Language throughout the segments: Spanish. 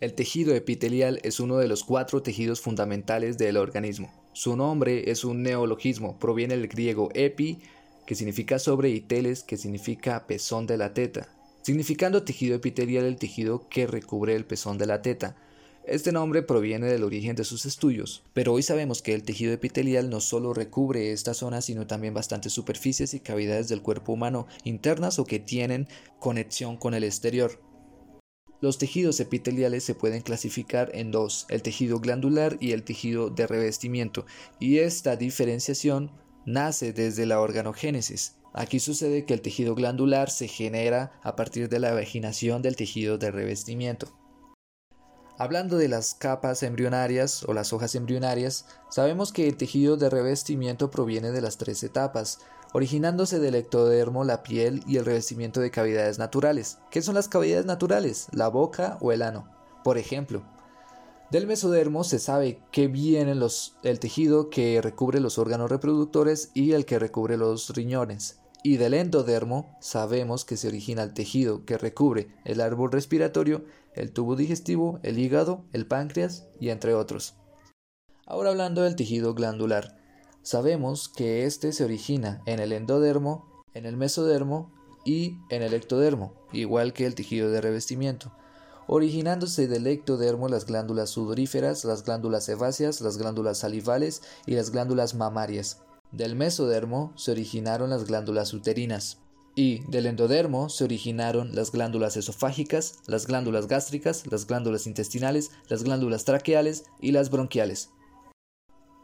El tejido epitelial es uno de los cuatro tejidos fundamentales del organismo. Su nombre es un neologismo, proviene del griego epi, que significa sobre, y teles, que significa pezón de la teta, significando tejido epitelial el tejido que recubre el pezón de la teta. Este nombre proviene del origen de sus estudios, pero hoy sabemos que el tejido epitelial no solo recubre esta zona, sino también bastantes superficies y cavidades del cuerpo humano internas o que tienen conexión con el exterior. Los tejidos epiteliales se pueden clasificar en dos, el tejido glandular y el tejido de revestimiento, y esta diferenciación nace desde la organogénesis. Aquí sucede que el tejido glandular se genera a partir de la vaginación del tejido de revestimiento. Hablando de las capas embrionarias o las hojas embrionarias, sabemos que el tejido de revestimiento proviene de las tres etapas, originándose del ectodermo, la piel y el revestimiento de cavidades naturales. ¿Qué son las cavidades naturales? La boca o el ano. Por ejemplo, del mesodermo se sabe que viene el tejido que recubre los órganos reproductores y el que recubre los riñones. Y del endodermo sabemos que se origina el tejido que recubre el árbol respiratorio, el tubo digestivo, el hígado, el páncreas y entre otros. Ahora hablando del tejido glandular. Sabemos que este se origina en el endodermo, en el mesodermo y en el ectodermo, igual que el tejido de revestimiento, originándose del ectodermo las glándulas sudoríferas, las glándulas sebáceas, las glándulas salivales y las glándulas mamarias. Del mesodermo se originaron las glándulas uterinas y del endodermo se originaron las glándulas esofágicas, las glándulas gástricas, las glándulas intestinales, las glándulas traqueales y las bronquiales.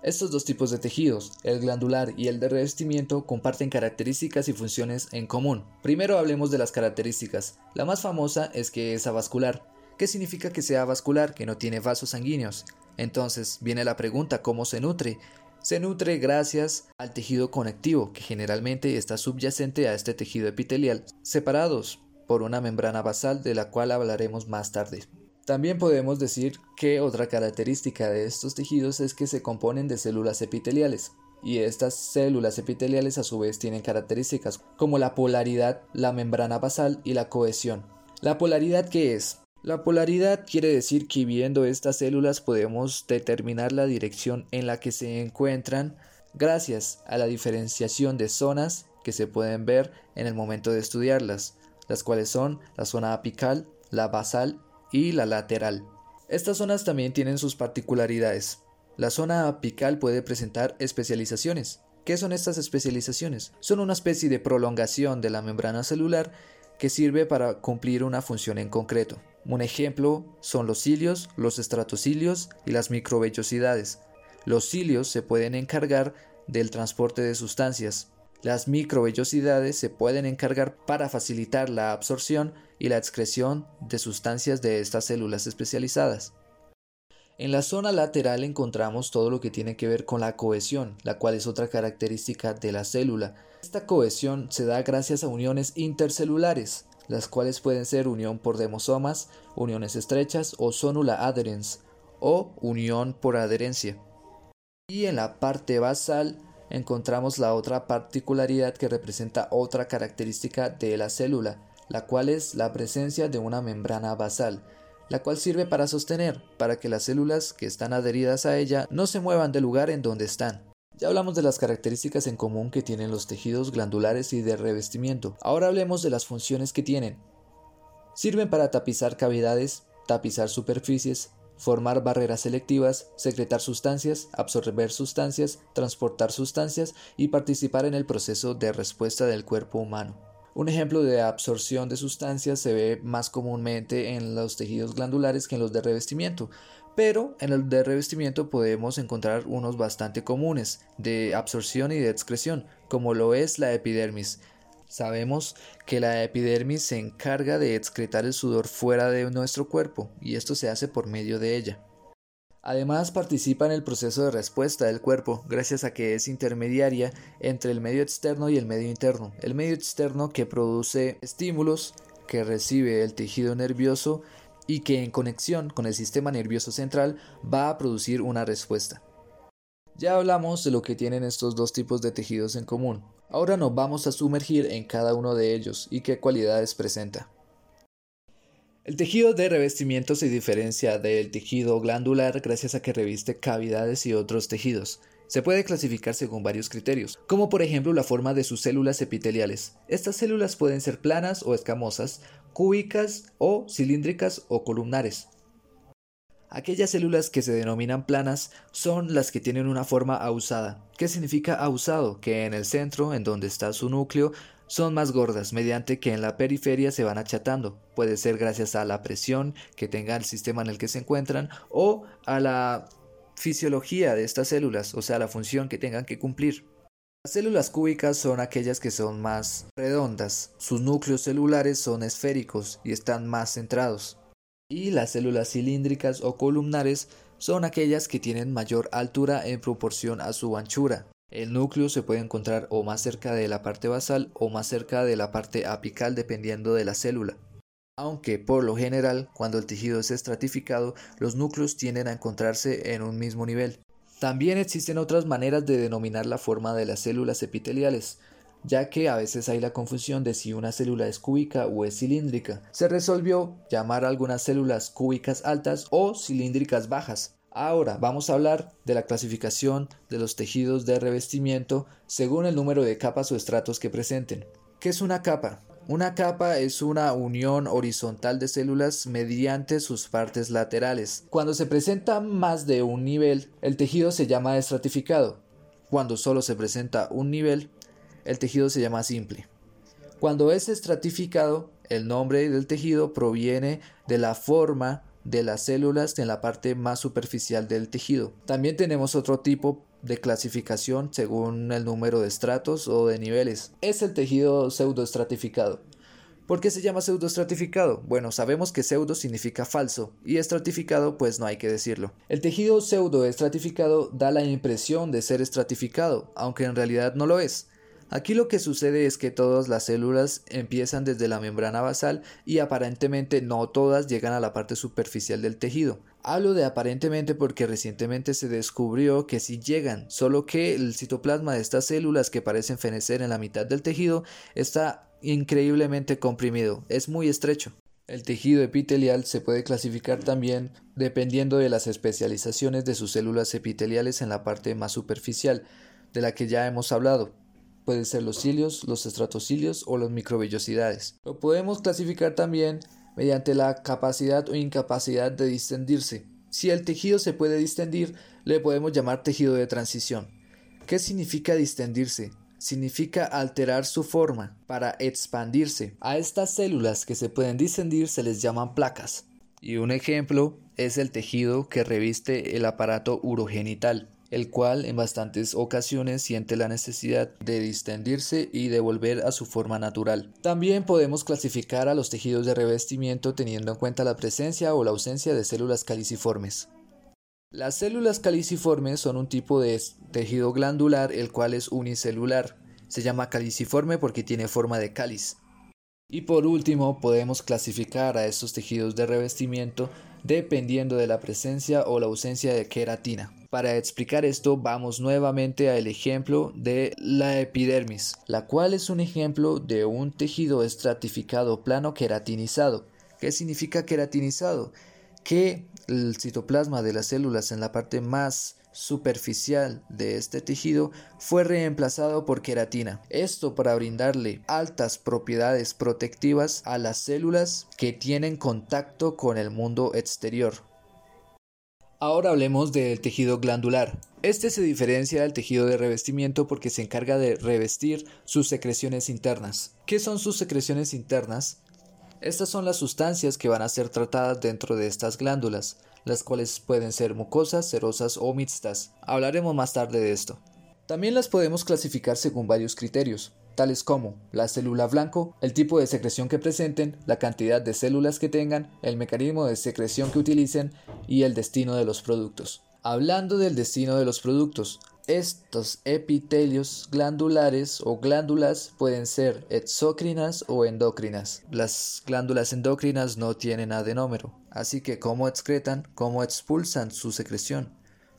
Estos dos tipos de tejidos, el glandular y el de revestimiento, comparten características y funciones en común. Primero hablemos de las características. La más famosa es que es avascular. ¿Qué significa que sea vascular? Que no tiene vasos sanguíneos. Entonces viene la pregunta, ¿cómo se nutre? Se nutre gracias al tejido conectivo, que generalmente está subyacente a este tejido epitelial, separados por una membrana basal de la cual hablaremos más tarde. También podemos decir que otra característica de estos tejidos es que se componen de células epiteliales, y estas células epiteliales a su vez tienen características como la polaridad, la membrana basal y la cohesión. ¿La polaridad qué es? La polaridad quiere decir que viendo estas células podemos determinar la dirección en la que se encuentran gracias a la diferenciación de zonas que se pueden ver en el momento de estudiarlas, las cuales son la zona apical, la basal y la lateral. Estas zonas también tienen sus particularidades. La zona apical puede presentar especializaciones. ¿Qué son estas especializaciones? Son una especie de prolongación de la membrana celular que sirve para cumplir una función en concreto. Un ejemplo son los cilios, los estratocilios y las microvellosidades. Los cilios se pueden encargar del transporte de sustancias. Las microvellosidades se pueden encargar para facilitar la absorción y la excreción de sustancias de estas células especializadas. En la zona lateral encontramos todo lo que tiene que ver con la cohesión, la cual es otra característica de la célula. Esta cohesión se da gracias a uniones intercelulares, las cuales pueden ser unión por demosomas, uniones estrechas o sonula adherens, o unión por adherencia. Y en la parte basal encontramos la otra particularidad que representa otra característica de la célula, la cual es la presencia de una membrana basal, la cual sirve para sostener, para que las células que están adheridas a ella no se muevan del lugar en donde están. Ya hablamos de las características en común que tienen los tejidos glandulares y de revestimiento. Ahora hablemos de las funciones que tienen. Sirven para tapizar cavidades, tapizar superficies, formar barreras selectivas, secretar sustancias, absorber sustancias, transportar sustancias y participar en el proceso de respuesta del cuerpo humano. Un ejemplo de absorción de sustancias se ve más comúnmente en los tejidos glandulares que en los de revestimiento, pero en el de revestimiento podemos encontrar unos bastante comunes de absorción y de excreción, como lo es la epidermis. Sabemos que la epidermis se encarga de excretar el sudor fuera de nuestro cuerpo y esto se hace por medio de ella. Además participa en el proceso de respuesta del cuerpo gracias a que es intermediaria entre el medio externo y el medio interno. El medio externo que produce estímulos que recibe el tejido nervioso y que en conexión con el sistema nervioso central va a producir una respuesta. Ya hablamos de lo que tienen estos dos tipos de tejidos en común. Ahora nos vamos a sumergir en cada uno de ellos y qué cualidades presenta. El tejido de revestimiento se diferencia del tejido glandular gracias a que reviste cavidades y otros tejidos. Se puede clasificar según varios criterios, como por ejemplo la forma de sus células epiteliales. Estas células pueden ser planas o escamosas, cúbicas o cilíndricas o columnares. Aquellas células que se denominan planas son las que tienen una forma ausada. ¿Qué significa ausado? Que en el centro, en donde está su núcleo, son más gordas, mediante que en la periferia se van achatando. Puede ser gracias a la presión que tenga el sistema en el que se encuentran o a la fisiología de estas células, o sea, la función que tengan que cumplir. Las células cúbicas son aquellas que son más redondas, sus núcleos celulares son esféricos y están más centrados. Y las células cilíndricas o columnares son aquellas que tienen mayor altura en proporción a su anchura. El núcleo se puede encontrar o más cerca de la parte basal o más cerca de la parte apical dependiendo de la célula aunque por lo general cuando el tejido es estratificado los núcleos tienden a encontrarse en un mismo nivel. También existen otras maneras de denominar la forma de las células epiteliales, ya que a veces hay la confusión de si una célula es cúbica o es cilíndrica. Se resolvió llamar a algunas células cúbicas altas o cilíndricas bajas. Ahora vamos a hablar de la clasificación de los tejidos de revestimiento según el número de capas o estratos que presenten. ¿Qué es una capa? Una capa es una unión horizontal de células mediante sus partes laterales. Cuando se presenta más de un nivel, el tejido se llama estratificado. Cuando solo se presenta un nivel, el tejido se llama simple. Cuando es estratificado, el nombre del tejido proviene de la forma de las células en la parte más superficial del tejido. También tenemos otro tipo de clasificación según el número de estratos o de niveles. Es el tejido pseudoestratificado. ¿Por qué se llama pseudoestratificado? Bueno, sabemos que pseudo significa falso y estratificado pues no hay que decirlo. El tejido pseudoestratificado da la impresión de ser estratificado, aunque en realidad no lo es. Aquí lo que sucede es que todas las células empiezan desde la membrana basal y aparentemente no todas llegan a la parte superficial del tejido. Hablo de aparentemente porque recientemente se descubrió que sí llegan, solo que el citoplasma de estas células que parecen fenecer en la mitad del tejido está increíblemente comprimido, es muy estrecho. El tejido epitelial se puede clasificar también dependiendo de las especializaciones de sus células epiteliales en la parte más superficial, de la que ya hemos hablado pueden ser los cilios, los estratocilios o las microvellosidades. Lo podemos clasificar también mediante la capacidad o incapacidad de distendirse. Si el tejido se puede distendir, le podemos llamar tejido de transición. ¿Qué significa distendirse? Significa alterar su forma para expandirse. A estas células que se pueden distendir se les llaman placas. Y un ejemplo es el tejido que reviste el aparato urogenital el cual en bastantes ocasiones siente la necesidad de distendirse y de volver a su forma natural. También podemos clasificar a los tejidos de revestimiento teniendo en cuenta la presencia o la ausencia de células caliciformes. Las células caliciformes son un tipo de tejido glandular el cual es unicelular. Se llama caliciforme porque tiene forma de cáliz. Y por último, podemos clasificar a estos tejidos de revestimiento dependiendo de la presencia o la ausencia de queratina. Para explicar esto vamos nuevamente al ejemplo de la epidermis, la cual es un ejemplo de un tejido estratificado plano queratinizado. ¿Qué significa queratinizado? Que el citoplasma de las células en la parte más superficial de este tejido fue reemplazado por queratina. Esto para brindarle altas propiedades protectivas a las células que tienen contacto con el mundo exterior. Ahora hablemos del tejido glandular. Este se diferencia del tejido de revestimiento porque se encarga de revestir sus secreciones internas. ¿Qué son sus secreciones internas? Estas son las sustancias que van a ser tratadas dentro de estas glándulas las cuales pueden ser mucosas, cerosas o mixtas. Hablaremos más tarde de esto. También las podemos clasificar según varios criterios, tales como la célula blanco, el tipo de secreción que presenten, la cantidad de células que tengan, el mecanismo de secreción que utilicen y el destino de los productos. Hablando del destino de los productos, estos epitelios glandulares o glándulas pueden ser exócrinas o endocrinas. Las glándulas endocrinas no tienen adenómero, así que cómo excretan, cómo expulsan su secreción,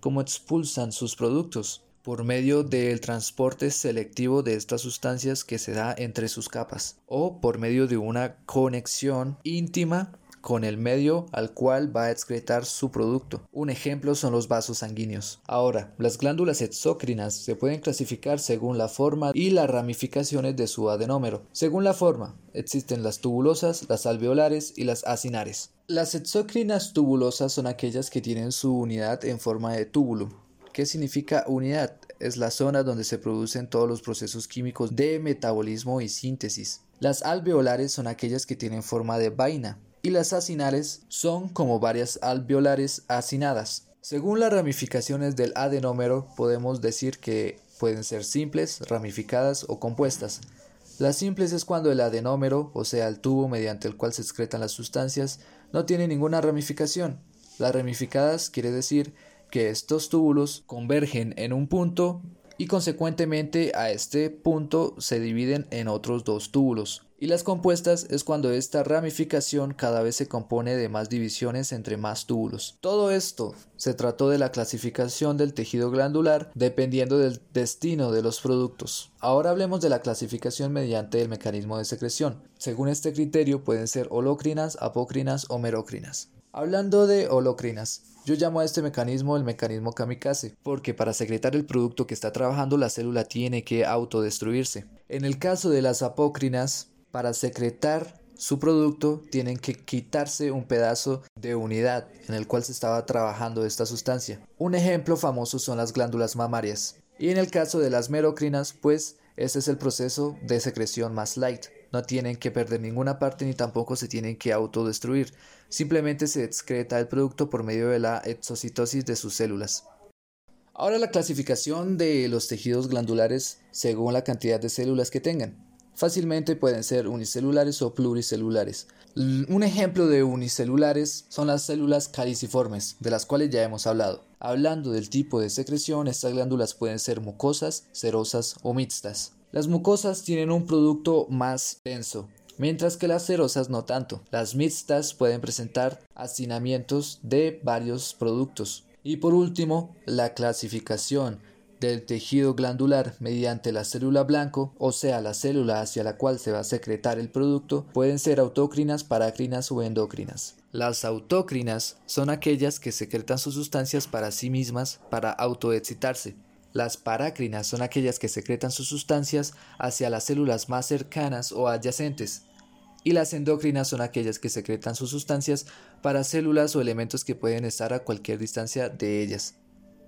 cómo expulsan sus productos por medio del transporte selectivo de estas sustancias que se da entre sus capas o por medio de una conexión íntima con el medio al cual va a excretar su producto. Un ejemplo son los vasos sanguíneos. Ahora, las glándulas exócrinas se pueden clasificar según la forma y las ramificaciones de su adenómero. Según la forma, existen las tubulosas, las alveolares y las acinares. Las exócrinas tubulosas son aquellas que tienen su unidad en forma de túbulo. ¿Qué significa unidad? Es la zona donde se producen todos los procesos químicos de metabolismo y síntesis. Las alveolares son aquellas que tienen forma de vaina y las acinares son como varias alveolares acinadas. Según las ramificaciones del adenómero podemos decir que pueden ser simples, ramificadas o compuestas. Las simples es cuando el adenómero, o sea el tubo mediante el cual se excretan las sustancias, no tiene ninguna ramificación. Las ramificadas quiere decir que estos túbulos convergen en un punto y consecuentemente a este punto se dividen en otros dos túbulos. Y las compuestas es cuando esta ramificación cada vez se compone de más divisiones entre más túbulos. Todo esto se trató de la clasificación del tejido glandular dependiendo del destino de los productos. Ahora hablemos de la clasificación mediante el mecanismo de secreción. Según este criterio pueden ser holocrinas, apocrinas o merocrinas. Hablando de holocrinas, yo llamo a este mecanismo el mecanismo kamikaze, porque para secretar el producto que está trabajando la célula tiene que autodestruirse. En el caso de las apócrinas, para secretar su producto tienen que quitarse un pedazo de unidad en el cual se estaba trabajando esta sustancia. Un ejemplo famoso son las glándulas mamarias. Y en el caso de las merocrinas, pues este es el proceso de secreción más light. No tienen que perder ninguna parte ni tampoco se tienen que autodestruir. Simplemente se excreta el producto por medio de la exocitosis de sus células. Ahora la clasificación de los tejidos glandulares según la cantidad de células que tengan. Fácilmente pueden ser unicelulares o pluricelulares. Un ejemplo de unicelulares son las células caliciformes, de las cuales ya hemos hablado. Hablando del tipo de secreción, estas glándulas pueden ser mucosas, serosas o mixtas. Las mucosas tienen un producto más denso, mientras que las cerosas no tanto. Las mixtas pueden presentar hacinamientos de varios productos. Y por último, la clasificación del tejido glandular mediante la célula blanco, o sea, la célula hacia la cual se va a secretar el producto, pueden ser autócrinas, parácrinas o endocrinas. Las autócrinas son aquellas que secretan sus sustancias para sí mismas para autoexcitarse. Las parácrinas son aquellas que secretan sus sustancias hacia las células más cercanas o adyacentes. Y las endocrinas son aquellas que secretan sus sustancias para células o elementos que pueden estar a cualquier distancia de ellas.